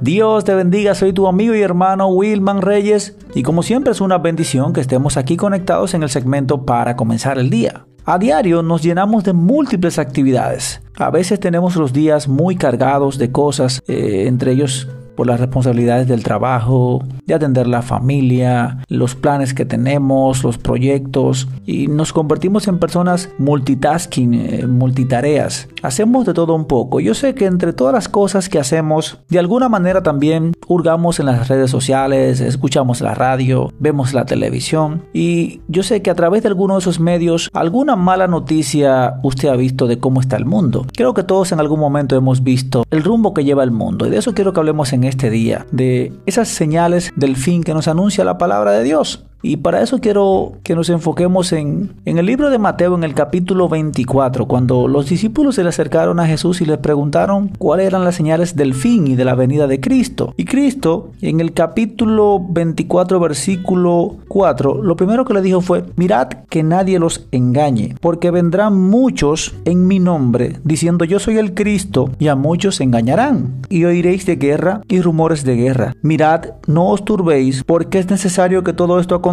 Dios te bendiga, soy tu amigo y hermano Wilman Reyes y como siempre es una bendición que estemos aquí conectados en el segmento para comenzar el día. A diario nos llenamos de múltiples actividades. A veces tenemos los días muy cargados de cosas, eh, entre ellos por las responsabilidades del trabajo, de atender la familia, los planes que tenemos, los proyectos y nos convertimos en personas multitasking, eh, multitareas. Hacemos de todo un poco. Yo sé que entre todas las cosas que hacemos, de alguna manera también hurgamos en las redes sociales, escuchamos la radio, vemos la televisión y yo sé que a través de alguno de esos medios alguna mala noticia usted ha visto de cómo está el mundo. Creo que todos en algún momento hemos visto el rumbo que lleva el mundo y de eso quiero que hablemos en este día, de esas señales del fin que nos anuncia la palabra de Dios. Y para eso quiero que nos enfoquemos en, en el libro de Mateo, en el capítulo 24, cuando los discípulos se le acercaron a Jesús y le preguntaron cuáles eran las señales del fin y de la venida de Cristo. Y Cristo, en el capítulo 24, versículo 4, lo primero que le dijo fue, mirad que nadie los engañe, porque vendrán muchos en mi nombre, diciendo yo soy el Cristo, y a muchos engañarán. Y oiréis de guerra y rumores de guerra. Mirad, no os turbéis, porque es necesario que todo esto acontezca,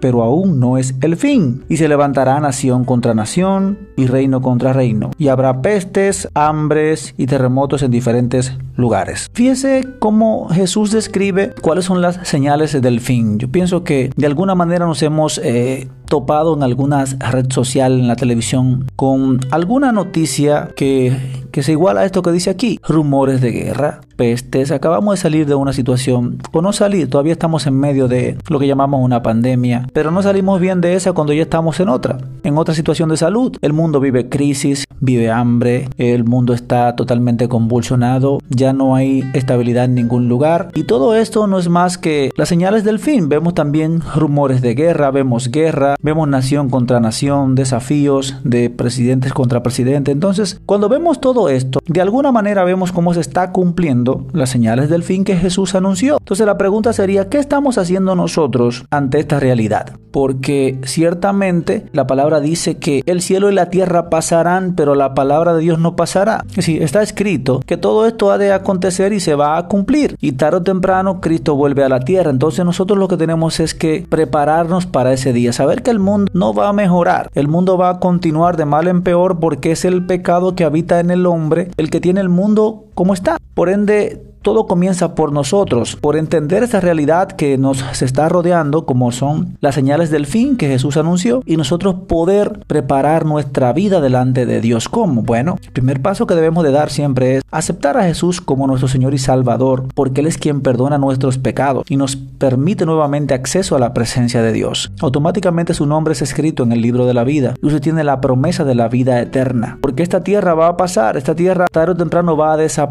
pero aún no es el fin. Y se levantará nación contra nación y reino contra reino. Y habrá pestes, hambres y terremotos en diferentes lugares. Fíjese cómo Jesús describe cuáles son las señales del fin. Yo pienso que de alguna manera nos hemos eh, topado en alguna red social, en la televisión, con alguna noticia que, que se iguala a esto que dice aquí. Rumores de guerra, pestes, acabamos de salir de una situación, o no salir, todavía estamos en medio de lo que llamamos una pandemia, pero no salimos bien de esa cuando ya estamos en otra, en otra situación de salud. El mundo vive crisis, vive hambre, el mundo está totalmente convulsionado, ya no hay estabilidad en ningún lugar y todo esto no es más que las señales del fin. Vemos también rumores de guerra, vemos guerra, vemos nación contra nación, desafíos de presidentes contra presidente. Entonces, cuando vemos todo esto, de alguna manera vemos cómo se está cumpliendo las señales del fin que Jesús anunció. Entonces la pregunta sería, ¿qué estamos haciendo nosotros ante esta realidad? Porque ciertamente la palabra dice que el cielo y la tierra pasarán, pero la palabra de Dios no pasará. Es decir, está escrito que todo esto ha de acontecer y se va a cumplir. Y tarde o temprano Cristo vuelve a la tierra. Entonces nosotros lo que tenemos es que prepararnos para ese día. Saber que el mundo no va a mejorar. El mundo va a continuar de mal en peor porque es el pecado que habita en el hombre el que tiene el mundo como está. Por ende, todo comienza por nosotros, por entender esa realidad que nos está rodeando, como son las señales del fin que Jesús anunció, y nosotros poder preparar nuestra vida delante de Dios. ¿Cómo? Bueno, el primer paso que debemos de dar siempre es aceptar a Jesús como nuestro Señor y Salvador, porque Él es quien perdona nuestros pecados y nos permite nuevamente acceso a la presencia de Dios. Automáticamente su nombre es escrito en el libro de la vida y usted tiene la promesa de la vida eterna, porque esta tierra va a pasar, esta tierra tarde o temprano va a desaparecer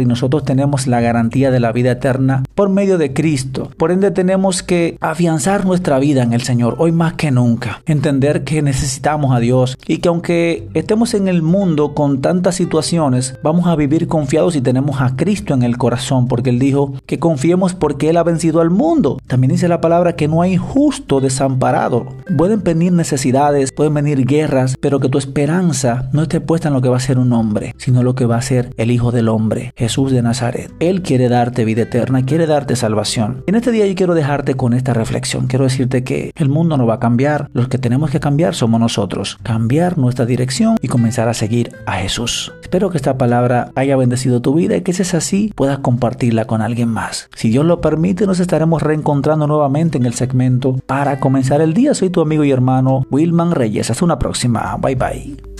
y nosotros tenemos la garantía de la vida eterna por medio de Cristo. Por ende tenemos que afianzar nuestra vida en el Señor hoy más que nunca. Entender que necesitamos a Dios y que aunque estemos en el mundo con tantas situaciones, vamos a vivir confiados y tenemos a Cristo en el corazón porque Él dijo que confiemos porque Él ha vencido al mundo. También dice la palabra que no hay justo desamparado. Pueden venir necesidades, pueden venir guerras, pero que tu esperanza no esté puesta en lo que va a ser un hombre, sino lo que va a ser el Hijo Hombre, Jesús de Nazaret. Él quiere darte vida eterna, quiere darte salvación. En este día yo quiero dejarte con esta reflexión. Quiero decirte que el mundo no va a cambiar. Los que tenemos que cambiar somos nosotros. Cambiar nuestra dirección y comenzar a seguir a Jesús. Espero que esta palabra haya bendecido tu vida y que si es así puedas compartirla con alguien más. Si Dios lo permite nos estaremos reencontrando nuevamente en el segmento para comenzar el día. Soy tu amigo y hermano Wilman Reyes. Hasta una próxima. Bye bye.